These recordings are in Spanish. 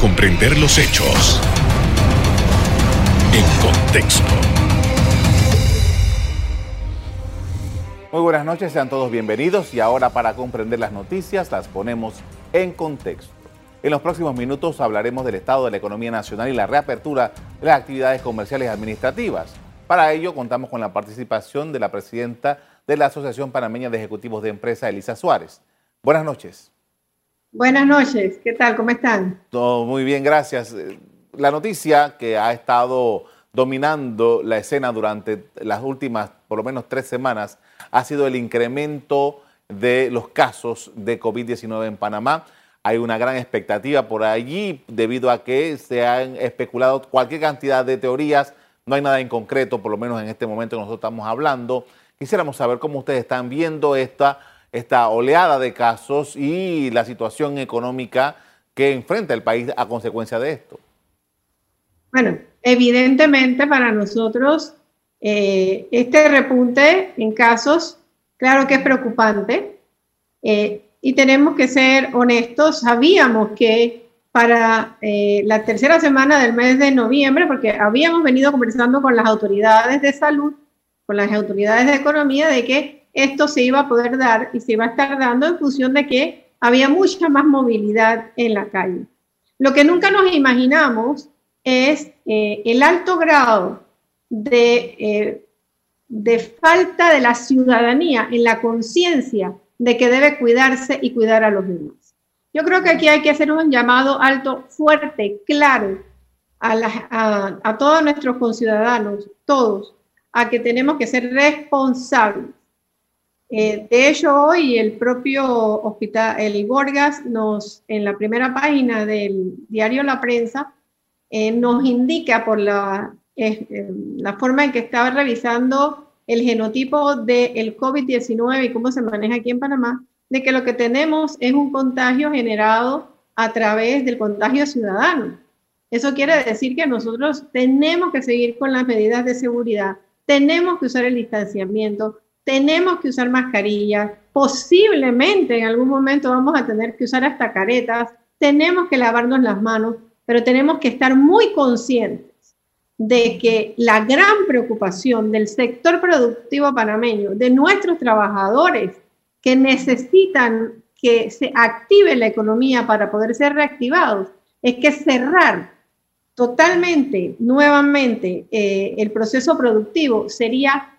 comprender los hechos en contexto. Muy buenas noches, sean todos bienvenidos y ahora para comprender las noticias las ponemos en contexto. En los próximos minutos hablaremos del estado de la economía nacional y la reapertura de las actividades comerciales y administrativas. Para ello contamos con la participación de la presidenta de la Asociación Panameña de Ejecutivos de Empresa, Elisa Suárez. Buenas noches. Buenas noches, ¿qué tal? ¿Cómo están? Todo muy bien, gracias. La noticia que ha estado dominando la escena durante las últimas, por lo menos tres semanas, ha sido el incremento de los casos de COVID-19 en Panamá. Hay una gran expectativa por allí debido a que se han especulado cualquier cantidad de teorías. No hay nada en concreto, por lo menos en este momento que nosotros estamos hablando. Quisiéramos saber cómo ustedes están viendo esta, esta oleada de casos y la situación económica que enfrenta el país a consecuencia de esto. Bueno, evidentemente para nosotros eh, este repunte en casos, claro que es preocupante. Eh, y tenemos que ser honestos, sabíamos que para eh, la tercera semana del mes de noviembre, porque habíamos venido conversando con las autoridades de salud, con las autoridades de economía, de que esto se iba a poder dar y se iba a estar dando en función de que había mucha más movilidad en la calle. Lo que nunca nos imaginamos es eh, el alto grado de, eh, de falta de la ciudadanía en la conciencia de que debe cuidarse y cuidar a los demás. Yo creo que aquí hay que hacer un llamado alto, fuerte, claro, a, todos nuestros conciudadanos, todos, a que tenemos que ser responsables. Eh, de hecho, hoy el propio hospital, el Borgas, nos, en la primera página del diario La Prensa, eh, nos indica por la, eh, la forma en que estaba revisando el genotipo del COVID-19 y cómo se maneja aquí en Panamá, de que lo que tenemos es un contagio generado a través del contagio ciudadano. Eso quiere decir que nosotros tenemos que seguir con las medidas de seguridad, tenemos que usar el distanciamiento, tenemos que usar mascarillas, posiblemente en algún momento vamos a tener que usar hasta caretas, tenemos que lavarnos las manos, pero tenemos que estar muy conscientes de que la gran preocupación del sector productivo panameño, de nuestros trabajadores que necesitan que se active la economía para poder ser reactivados, es que cerrar totalmente, nuevamente, eh, el proceso productivo sería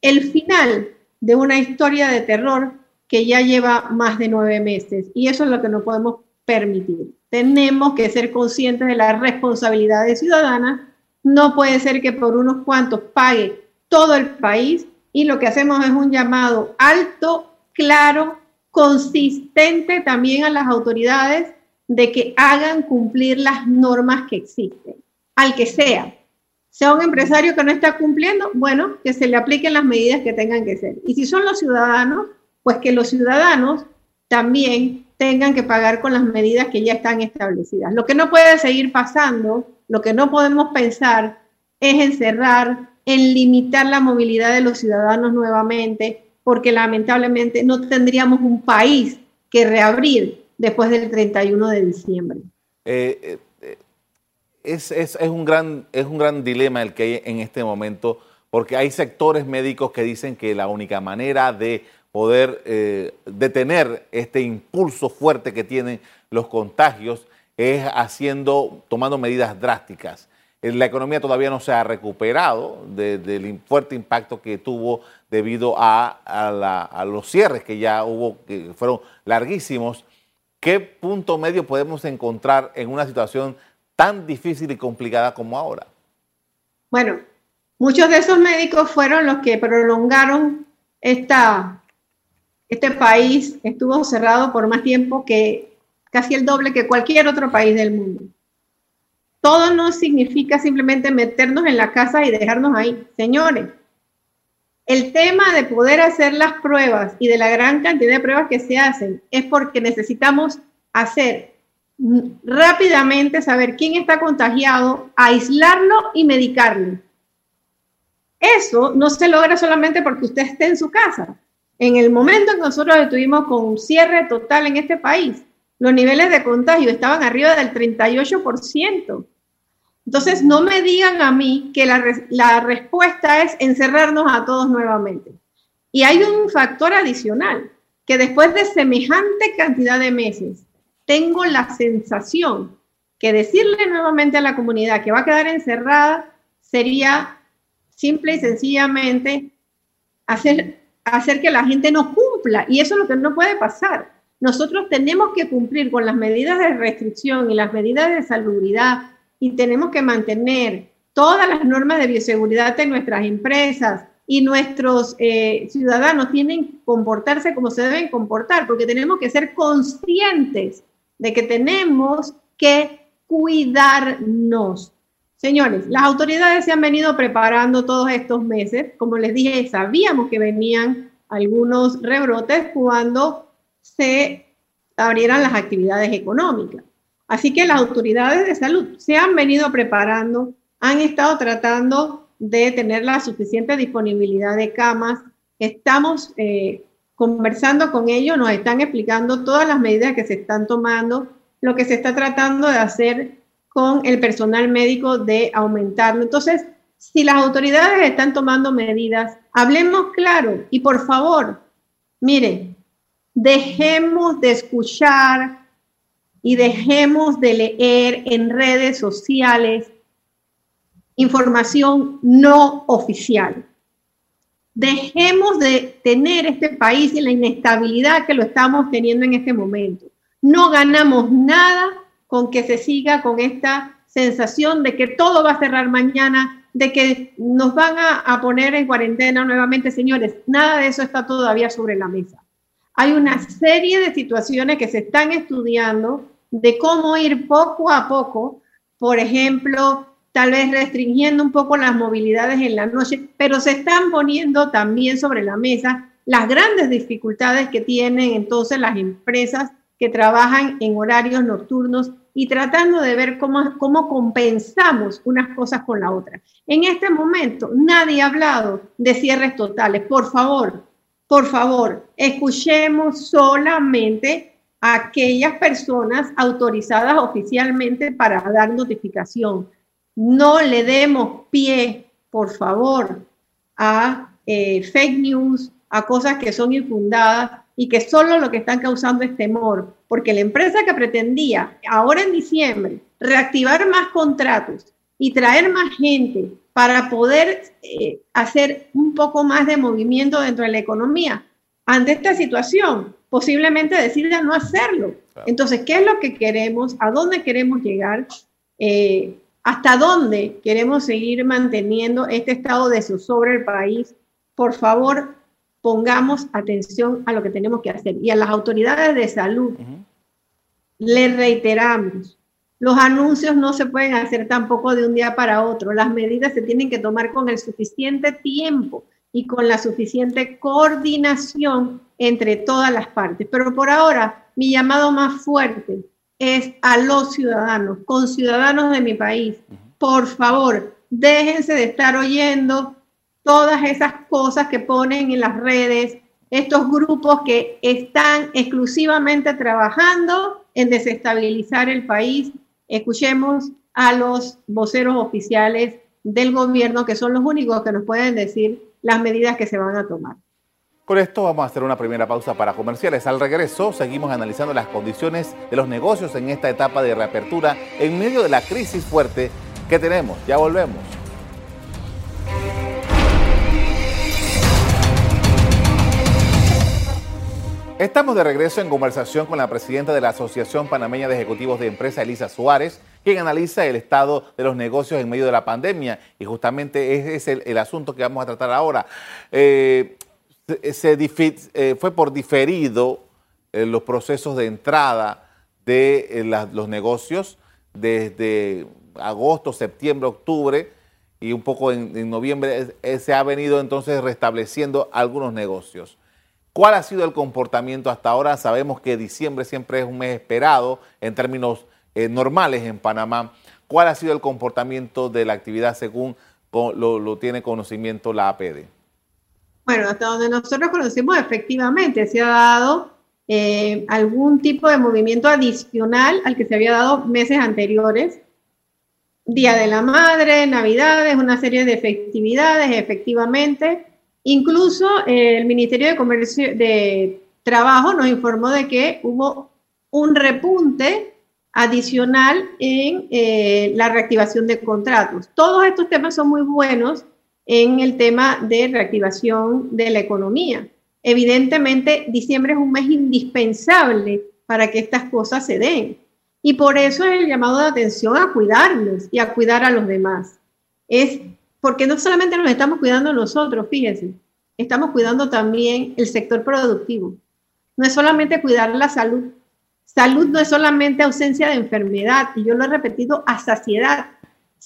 el final de una historia de terror que ya lleva más de nueve meses. Y eso es lo que no podemos permitir. Tenemos que ser conscientes de las responsabilidades ciudadanas no puede ser que por unos cuantos pague todo el país y lo que hacemos es un llamado alto, claro, consistente también a las autoridades de que hagan cumplir las normas que existen, al que sea. Sea un empresario que no está cumpliendo, bueno, que se le apliquen las medidas que tengan que ser. Y si son los ciudadanos, pues que los ciudadanos también tengan que pagar con las medidas que ya están establecidas. Lo que no puede seguir pasando lo que no podemos pensar es encerrar, en limitar la movilidad de los ciudadanos nuevamente, porque lamentablemente no tendríamos un país que reabrir después del 31 de diciembre. Eh, eh, es, es, un gran, es un gran dilema el que hay en este momento, porque hay sectores médicos que dicen que la única manera de poder eh, detener este impulso fuerte que tienen los contagios es haciendo, tomando medidas drásticas. Eh, la economía todavía no se ha recuperado del fuerte impacto que tuvo debido a, los cierres que ya hubo, que fueron larguísimos. ¿Qué punto medio podemos encontrar en una situación tan difícil y complicada como ahora? Bueno, muchos de esos médicos fueron los que prolongaron esta, este país, estuvo cerrado por más tiempo que casi el doble que cualquier otro país del mundo. Todo no significa simplemente meternos en la casa y dejarnos ahí. Señores, el tema de poder hacer las pruebas y de la gran cantidad de pruebas que se hacen es porque necesitamos hacer rápidamente saber quién está contagiado, aislarlo y medicarlo. Eso no se logra solamente porque usted esté en su casa. En el momento en que nosotros estuvimos con un cierre total en este país, los niveles de contagio estaban arriba del 38%. Entonces, no me digan a mí que la, la respuesta es encerrarnos a todos nuevamente. Y hay un factor adicional, que después de semejante cantidad de meses, tengo la sensación que decirle nuevamente a la comunidad que va a quedar encerrada sería simple y sencillamente hacer, hacer que la gente no cumpla. Y eso es lo que no puede pasar. Nosotros tenemos que cumplir con las medidas de restricción y las medidas de salubridad y tenemos que mantener todas las normas de bioseguridad en nuestras empresas y nuestros eh, ciudadanos tienen que comportarse como se deben comportar, porque tenemos que ser conscientes de que tenemos que cuidarnos. Señores, las autoridades se han venido preparando todos estos meses. Como les dije, sabíamos que venían algunos rebrotes cuando se abrieran las actividades económicas. Así que las autoridades de salud se han venido preparando, han estado tratando de tener la suficiente disponibilidad de camas. Estamos eh, conversando con ellos, nos están explicando todas las medidas que se están tomando, lo que se está tratando de hacer con el personal médico de aumentarlo. Entonces, si las autoridades están tomando medidas, hablemos claro y por favor, miren, dejemos de escuchar y dejemos de leer en redes sociales información no oficial. Dejemos de tener este país y la inestabilidad que lo estamos teniendo en este momento. No ganamos nada con que se siga con esta sensación de que todo va a cerrar mañana, de que nos van a, poner en cuarentena nuevamente, señores. Nada de eso está todavía sobre la mesa. Hay una serie de situaciones que se están estudiando de cómo ir poco a poco, por ejemplo, tal vez restringiendo un poco las movilidades en la noche, pero se están poniendo también sobre la mesa las grandes dificultades que tienen entonces las empresas que trabajan en horarios nocturnos y tratando de ver cómo, cómo compensamos unas cosas con la otra. En este momento nadie ha hablado de cierres totales. Por favor, por favor, escuchemos solamente a aquellas personas autorizadas oficialmente para dar notificación. No le demos pie, por favor, a eh, fake news, a cosas que son infundadas y que solo lo que están causando es temor, porque la empresa que pretendía ahora en diciembre reactivar más contratos y traer más gente para poder eh, hacer un poco más de movimiento dentro de la economía, ante esta situación, posiblemente decida no hacerlo. Entonces, ¿qué es lo que queremos? ¿A dónde queremos llegar? Eh, ¿Hasta dónde queremos seguir manteniendo este estado de zozobra el país? Por favor, pongamos atención a lo que tenemos que hacer. Y a las autoridades de salud, les reiteramos, los anuncios no se pueden hacer tampoco de un día para otro. Las medidas se tienen que tomar con el suficiente tiempo y con la suficiente coordinación entre todas las partes. Pero por ahora, mi llamado más fuerte es a los ciudadanos, con ciudadanos de mi país. Por favor, déjense de estar oyendo todas esas cosas que ponen en las redes, estos grupos que están exclusivamente trabajando en desestabilizar el país. Escuchemos a los voceros oficiales del gobierno, que son los únicos que nos pueden decir las medidas que se van a tomar. Con esto vamos a hacer una primera pausa para comerciales. Al regreso seguimos analizando las condiciones de los negocios en esta etapa de reapertura en medio de la crisis fuerte que tenemos. Ya volvemos. Estamos de regreso en conversación con la presidenta de la Asociación Panameña de Ejecutivos de Empresa, Elisa Suárez, quien analiza el estado de los negocios en medio de la pandemia. Y justamente ese es el, asunto que vamos a tratar ahora. Eh, se, eh, fue por diferido eh, los procesos de entrada de los negocios desde agosto, septiembre, octubre y un poco en noviembre se ha venido entonces restableciendo algunos negocios. ¿Cuál ha sido el comportamiento hasta ahora? Sabemos que diciembre siempre es un mes esperado en términos eh, normales en Panamá. ¿Cuál ha sido el comportamiento de la actividad según lo, tiene conocimiento la APD? Bueno, hasta donde nosotros conocemos, efectivamente se ha dado eh, algún tipo de movimiento adicional al que se había dado meses anteriores. Día de la Madre, Navidades, una serie de festividades, efectivamente. Incluso eh, el Ministerio de Comercio de Trabajo nos informó de que hubo un repunte adicional en eh, la reactivación de contratos. Todos estos temas son muy buenos en el tema de reactivación de la economía. Evidentemente, diciembre es un mes indispensable para que estas cosas se den. Y por eso es el llamado de atención a cuidarnos y a cuidar a los demás. Es porque no solamente nos estamos cuidando nosotros, fíjense, estamos cuidando también el sector productivo. No es solamente cuidar la salud, Salud no es solamente ausencia de enfermedad, y yo lo he repetido a saciedad.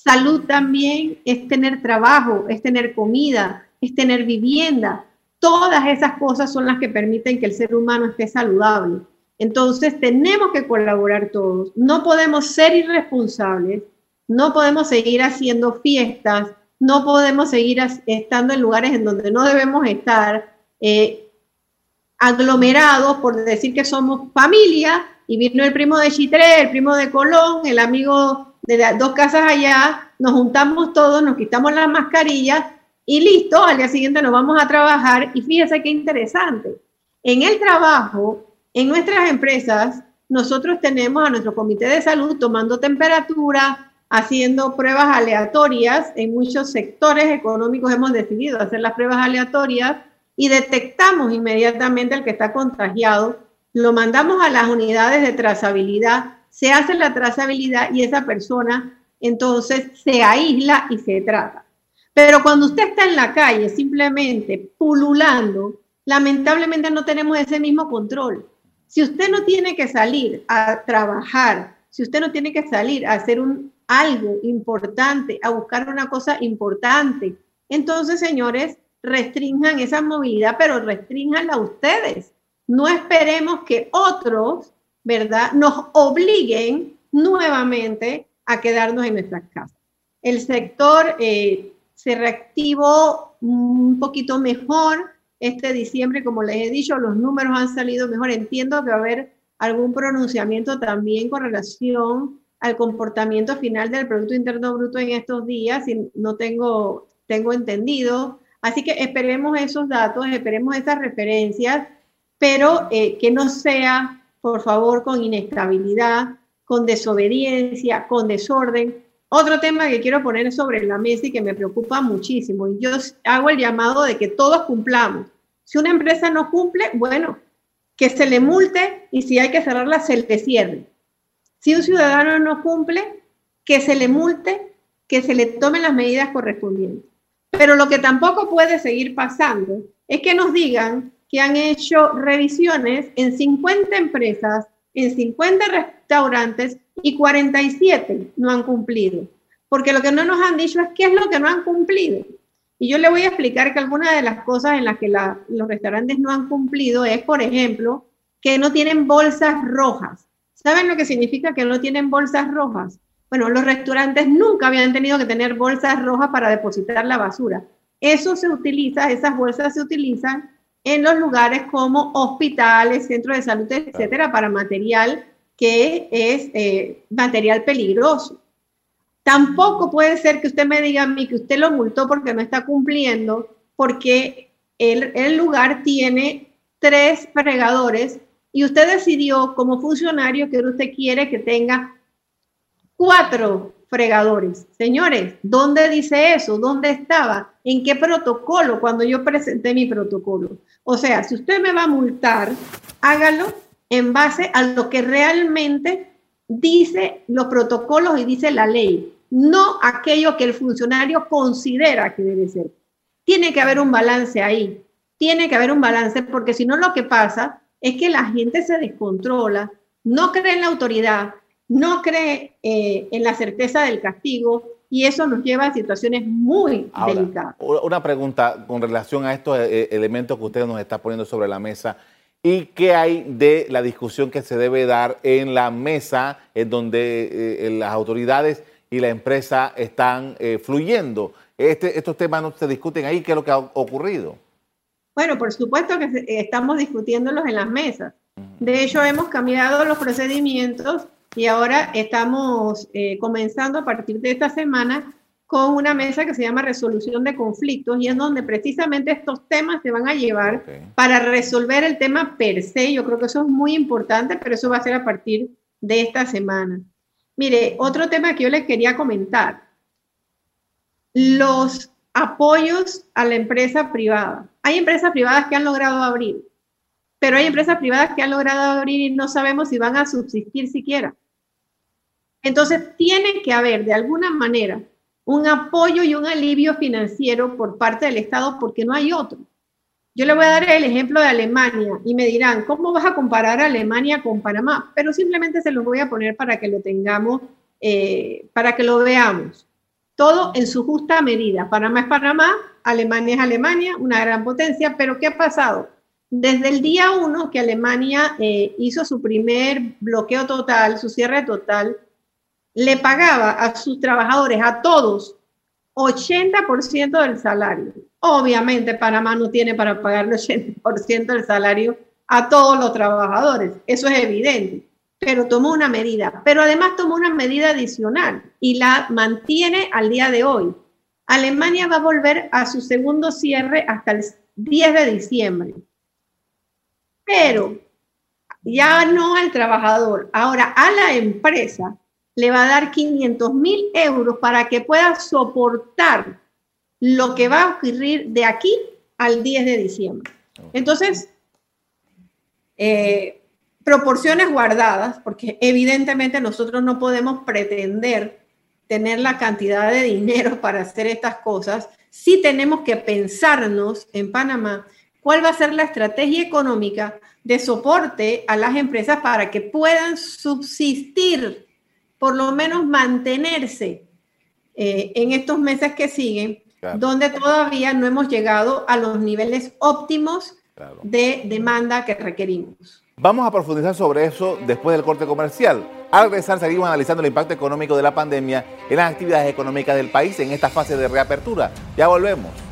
Salud también es tener trabajo, es tener comida, es tener vivienda. Todas esas cosas son las que permiten que el ser humano esté saludable. Entonces tenemos que colaborar todos. No podemos ser irresponsables, no podemos seguir haciendo fiestas, no podemos seguir estando en lugares en donde no debemos estar. Eh, aglomerados por decir que somos familia y vino el primo de Chitré, el primo de Colón, el amigo de dos casas allá, nos juntamos todos, nos quitamos las mascarillas y listo, al día siguiente nos vamos a trabajar y fíjese qué interesante. En el trabajo, en nuestras empresas, nosotros tenemos a nuestro comité de salud tomando temperatura, haciendo pruebas aleatorias. En muchos sectores económicos hemos decidido hacer las pruebas aleatorias y detectamos inmediatamente al que está contagiado, lo mandamos a las unidades de trazabilidad, se hace la trazabilidad y esa persona entonces se aísla y se trata. Pero cuando usted está en la calle simplemente pululando, lamentablemente no tenemos ese mismo control. Si usted no tiene que salir a trabajar, si usted no tiene que salir a hacer un, algo importante, a buscar una cosa importante, entonces, señores, restrinjan esa movilidad, pero restrinjanla ustedes. No esperemos que otros, ¿verdad?, nos obliguen nuevamente a quedarnos en nuestras casas. El sector eh, se reactivó un poquito mejor este diciembre, como les he dicho, los números han salido mejor. Entiendo que va a haber algún pronunciamiento también con relación al comportamiento final del Producto Interno Bruto en estos días, y no tengo, tengo entendido. Así que esperemos esos datos, esperemos esas referencias, pero eh, que no sea, por favor, con inestabilidad, con desobediencia, con desorden. Otro tema que quiero poner sobre la mesa y que me preocupa muchísimo, y yo hago el llamado de que todos cumplamos. Si una empresa no cumple, bueno, que se le multe y si hay que cerrarla, se le cierre. Si un ciudadano no cumple, que se le multe, que se le tomen las medidas correspondientes. Pero lo que tampoco puede seguir pasando es que nos digan que han hecho revisiones en 50 empresas, en 50 restaurantes y 47 no han cumplido. Porque lo que no nos han dicho es qué es lo que no han cumplido. Y yo le voy a explicar que algunas de las cosas en las que los restaurantes no han cumplido es, por ejemplo, que no tienen bolsas rojas. ¿Saben lo que significa que no tienen bolsas rojas? Bueno, los restaurantes nunca habían tenido que tener bolsas rojas para depositar la basura. Eso se utiliza, esas bolsas se utilizan en los lugares como hospitales, centros de salud, etcétera, para material que es eh, material peligroso. Tampoco puede ser que usted me diga a mí que usted lo multó porque no está cumpliendo, porque el, el lugar tiene tres fregadores y usted decidió como funcionario que usted quiere que tenga cuatro fregadores. Señores, ¿dónde dice eso? ¿Dónde estaba? ¿En qué protocolo cuando yo presenté mi protocolo? O sea, si usted me va a multar, hágalo en base a lo que realmente dice los protocolos y dice la ley, no aquello que el funcionario considera que debe ser. Tiene que haber un balance ahí, tiene que haber un balance porque si no lo que pasa es que la gente se descontrola, no cree en la autoridad, no cree eh, en la certeza del castigo y eso nos lleva a situaciones muy delicadas. Una pregunta con relación a estos eh, elementos que usted nos está poniendo sobre la mesa. ¿Y qué hay de la discusión que se debe dar en la mesa en donde eh, las autoridades y la empresa están fluyendo? Este, ¿Estos temas no se discuten ahí? ¿Qué es lo que ha ocurrido? Bueno, por supuesto que estamos discutiéndolos en las mesas. De hecho, hemos cambiado los procedimientos y ahora estamos eh, comenzando a partir de esta semana con una mesa que se llama resolución de conflictos y en donde precisamente estos temas se van a llevar para resolver el tema per se. Yo creo que eso es muy importante, pero eso va a ser a partir de esta semana. Mire, otro tema que yo les quería comentar. Los apoyos a la empresa privada. Hay empresas privadas que han logrado abrir, pero hay empresas privadas que han logrado abrir y no sabemos si van a subsistir siquiera. Entonces, tiene que haber de alguna manera un apoyo y un alivio financiero por parte del Estado porque no hay otro. Yo le voy a dar el ejemplo de Alemania y me dirán, ¿cómo vas a comparar Alemania con Panamá? Pero simplemente se los voy a poner para que lo tengamos, eh, para que lo veamos. Todo en su justa medida. Panamá es Panamá, Alemania es Alemania, una gran potencia, pero ¿qué ha pasado? Desde el día uno que Alemania eh, hizo su primer bloqueo total, su cierre total, le pagaba a sus trabajadores, a todos, 80% del salario. Obviamente Panamá no tiene para pagar el 80% del salario a todos los trabajadores, eso es evidente, pero tomó una medida, pero además tomó una medida adicional y la mantiene al día de hoy. Alemania va a volver a su segundo cierre hasta el 10 de diciembre. Pero ya no al trabajador, ahora a la empresa le va a dar 500 mil euros para que pueda soportar lo que va a ocurrir de aquí al 10 de diciembre. Entonces, eh, proporciones guardadas, porque evidentemente nosotros no podemos pretender tener la cantidad de dinero para hacer estas cosas, sí tenemos que pensarnos en Panamá cuál va a ser la estrategia económica de soporte a las empresas para que puedan subsistir por lo menos mantenerse eh, en estos meses que siguen, donde todavía no hemos llegado a los niveles óptimos de demanda que requerimos. Vamos a profundizar sobre eso después del corte comercial. Al regresar seguimos analizando el impacto económico de la pandemia en las actividades económicas del país en esta fase de reapertura. Ya volvemos.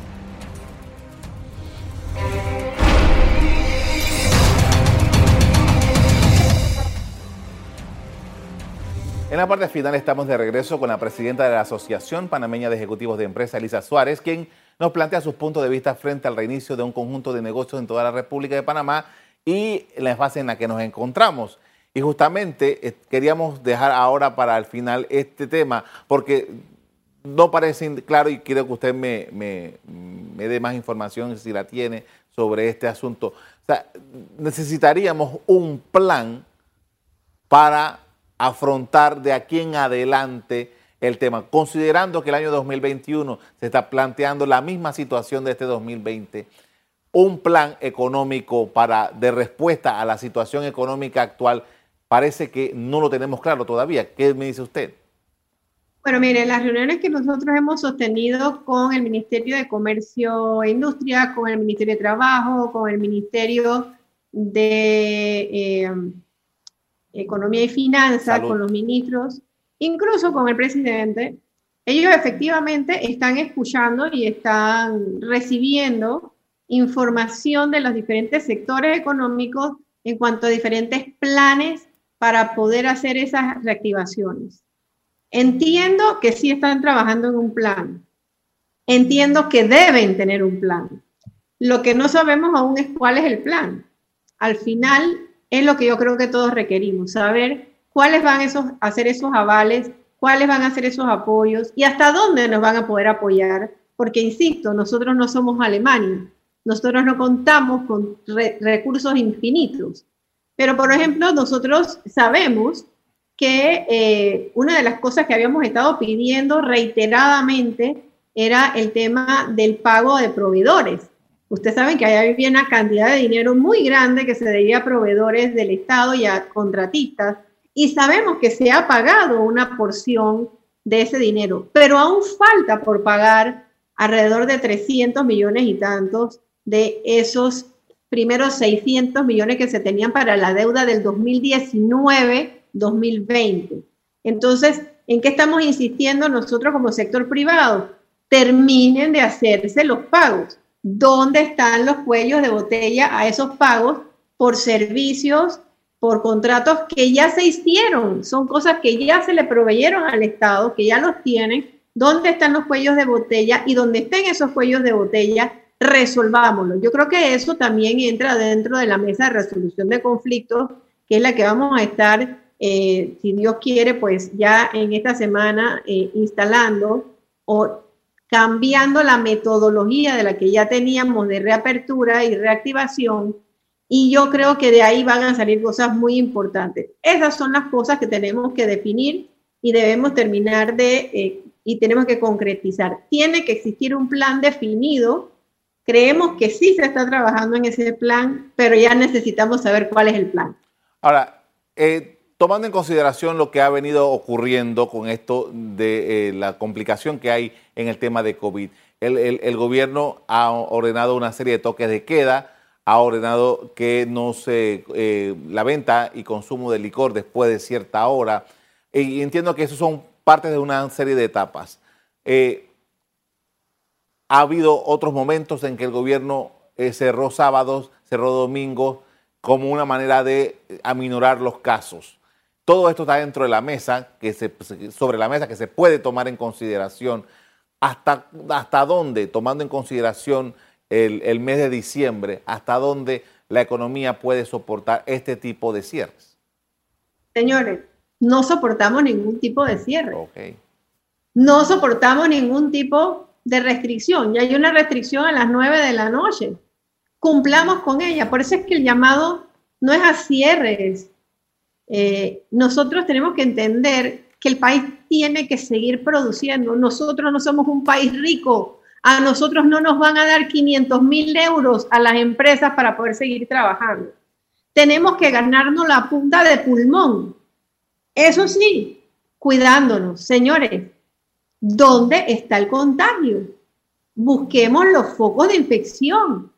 En la parte final estamos de regreso con la presidenta de la Asociación Panameña de Ejecutivos de Empresa, Elisa Suárez, quien nos plantea sus puntos de vista frente al reinicio de un conjunto de negocios en toda la República de Panamá y la fase en la que nos encontramos. Y justamente eh, queríamos dejar ahora para el final este tema, porque no parece claro y quiero que usted me, me dé más información si la tiene sobre este asunto. O sea, necesitaríamos un plan para afrontar de aquí en adelante el tema, considerando que el año 2021 se está planteando la misma situación de este 2020, un plan económico para de respuesta a la situación económica actual parece que no lo tenemos claro todavía. ¿Qué me dice usted? Bueno, mire, las reuniones que nosotros hemos sostenido con el Ministerio de Comercio e Industria, con el Ministerio de Trabajo, con el Ministerio de eh, Economía y Finanzas, con los ministros, incluso con el presidente, ellos efectivamente están escuchando y están recibiendo información de los diferentes sectores económicos en cuanto a diferentes planes para poder hacer esas reactivaciones. Entiendo que sí están trabajando en un plan. Entiendo que deben tener un plan. Lo que no sabemos aún es cuál es el plan. Al final, es lo que yo creo que todos requerimos, saber cuáles van a ser esos avales, cuáles van a ser esos apoyos y hasta dónde nos van a poder apoyar, porque insisto, nosotros no somos Alemania, nosotros no contamos con recursos infinitos. Pero, por ejemplo, nosotros sabemos que eh, una de las cosas que habíamos estado pidiendo reiteradamente era el tema del pago de proveedores. Ustedes saben que ahí había una cantidad de dinero muy grande que se debía a proveedores del Estado y a contratistas, y sabemos que se ha pagado una porción de ese dinero, pero aún falta por pagar alrededor de 300 millones y tantos de esos primeros 600 millones que se tenían para la deuda del 2019-2020. Entonces, ¿en qué estamos insistiendo nosotros como sector privado? Terminen de hacerse los pagos dónde están los cuellos de botella a esos pagos por servicios, por contratos que ya se hicieron, son cosas que ya se le proveyeron al Estado, que ya los tienen, dónde están los cuellos de botella y donde estén esos cuellos de botella, resolvámoslo. Yo creo que eso también entra dentro de la mesa de resolución de conflictos, que es la que vamos a estar, eh, si Dios quiere, pues ya en esta semana eh, instalando o cambiando la metodología de la que ya teníamos de reapertura y reactivación. Y yo creo que de ahí van a salir cosas muy importantes. Esas son las cosas que tenemos que definir y debemos terminar de, eh, y tenemos que concretizar. Tiene que existir un plan definido. Creemos que sí se está trabajando en ese plan, pero ya necesitamos saber cuál es el plan. Ahora, eh, tomando en consideración lo que ha venido ocurriendo con esto de eh, la complicación que hay en el tema de COVID, el, gobierno ha ordenado una serie de toques de queda, ha ordenado que no se eh, la venta y consumo de licor después de cierta hora. Y entiendo que eso son partes de una serie de etapas. Eh, ha habido otros momentos en que el gobierno cerró sábados, cerró domingos, como una manera de aminorar los casos. Todo esto está dentro de la mesa, que se, sobre la mesa, que se puede tomar en consideración. ¿Hasta, hasta dónde, tomando en consideración el, mes de diciembre, hasta dónde la economía puede soportar este tipo de cierres? Señores, no soportamos ningún tipo de cierre. No soportamos ningún tipo de restricción. Ya hay una restricción a las 9 de la noche. Cumplamos con ella. Por eso es que el llamado no es a cierres, eh, nosotros tenemos que entender que el país tiene que seguir produciendo. Nosotros no somos un país rico. A nosotros no nos van a dar 500 mil euros a las empresas para poder seguir trabajando. Tenemos que ganarnos la punta de pulmón. Eso sí, cuidándonos. Señores, ¿dónde está el contagio? Busquemos los focos de infección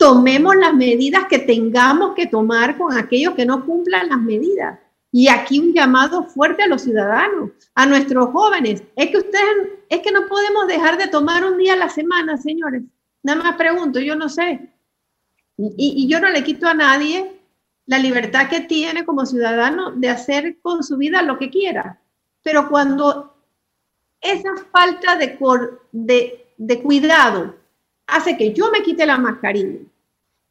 tomemos las medidas que tengamos que tomar con aquellos que no cumplan las medidas. Y aquí un llamado fuerte a los ciudadanos, a nuestros jóvenes. Es que ustedes, es que no podemos dejar de tomar un día a la semana, señores. Nada más pregunto, yo no sé. Y, yo no le quito a nadie la libertad que tiene como ciudadano de hacer con su vida lo que quiera. Pero cuando esa falta de, de cuidado hace que yo me quite la mascarilla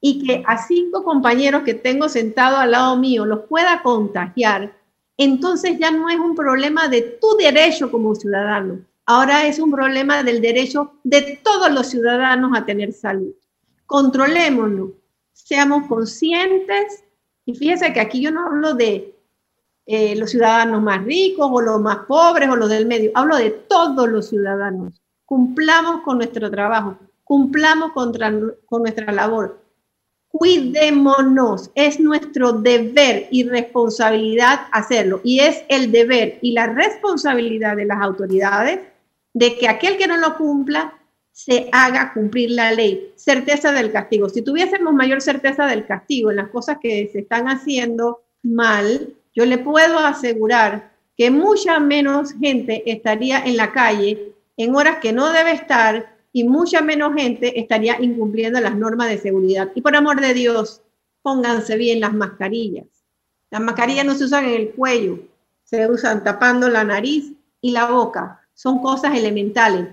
y que a cinco compañeros que tengo sentado al lado mío los pueda contagiar, entonces ya no es un problema de tu derecho como ciudadano, ahora es un problema del derecho de todos los ciudadanos a tener salud. Controlémonos, seamos conscientes y fíjese que aquí yo no hablo de eh, los ciudadanos más ricos o los más pobres o los del medio, hablo de todos los ciudadanos. Cumplamos con nuestro trabajo, cumplamos con nuestra labor. Cuidémonos, es nuestro deber y responsabilidad hacerlo. Y es el deber y la responsabilidad de las autoridades de que aquel que no lo cumpla se haga cumplir la ley. Certeza del castigo. Si tuviésemos mayor certeza del castigo en las cosas que se están haciendo mal, yo le puedo asegurar que mucha menos gente estaría en la calle en horas que no debe estar y mucha menos gente estaría incumpliendo las normas de seguridad. Y por amor de Dios, pónganse bien las mascarillas. Las mascarillas no se usan en el cuello, se usan tapando la nariz y la boca. Son cosas elementales.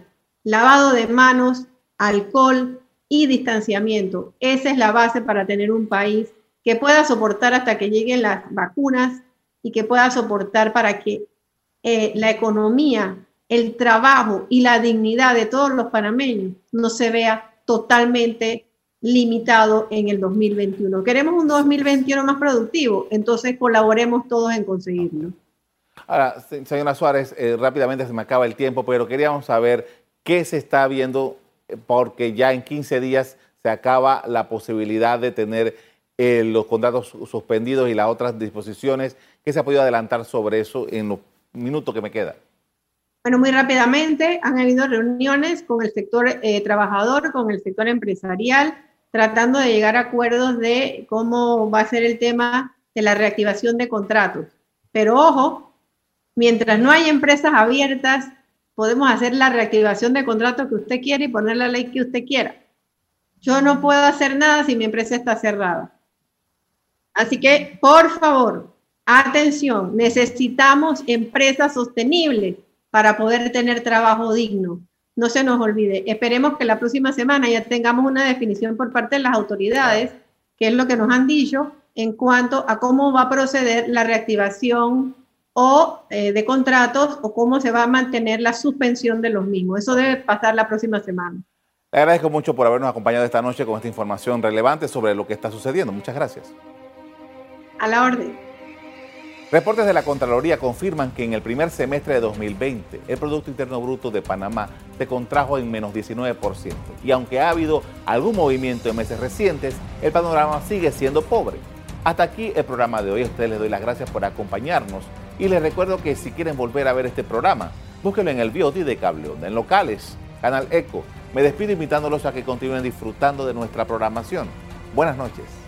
Lavado de manos, alcohol y distanciamiento. Esa es la base para tener un país que pueda soportar hasta que lleguen las vacunas y que pueda soportar para que eh, la economía el trabajo y la dignidad de todos los panameños no se vea totalmente limitado en el 2021. Queremos un 2021 más productivo, entonces colaboremos todos en conseguirlo. Ahora, señora Suárez, eh, rápidamente se me acaba el tiempo, pero queríamos saber qué se está viendo, eh, porque ya en 15 días se acaba la posibilidad de tener eh, los contratos suspendidos y las otras disposiciones. ¿Qué se ha podido adelantar sobre eso en los minutos que me quedan? Bueno, muy rápidamente han habido reuniones con el sector eh, trabajador, con el sector empresarial, tratando de llegar a acuerdos de cómo va a ser el tema de la reactivación de contratos. Pero ojo, mientras no hay empresas abiertas, podemos hacer la reactivación de contratos que usted quiera y poner la ley que usted quiera. yo no puedo hacer nada si mi empresa está cerrada. Así que, por favor, atención, necesitamos empresas sostenibles para poder tener trabajo digno. No se nos olvide. Esperemos que la próxima semana ya tengamos una definición por parte de las autoridades, que es lo que nos han dicho en cuanto a cómo va a proceder la reactivación o eh, de contratos o cómo se va a mantener la suspensión de los mismos. Eso debe pasar la próxima semana. Le agradezco mucho por habernos acompañado esta noche con esta información relevante sobre lo que está sucediendo. Muchas gracias. A la orden. Reportes de la Contraloría confirman que en el primer semestre de 2020 el Producto Interno Bruto de Panamá se contrajo en menos 19%. Y aunque ha habido algún movimiento en meses recientes, el panorama sigue siendo pobre. Hasta aquí el programa de hoy. A ustedes les doy las gracias por acompañarnos y les recuerdo que si quieren volver a ver este programa, búsquenlo en el BioD de Cable Onda, en locales, Canal Eco. Me despido invitándolos a que continúen disfrutando de nuestra programación. Buenas noches.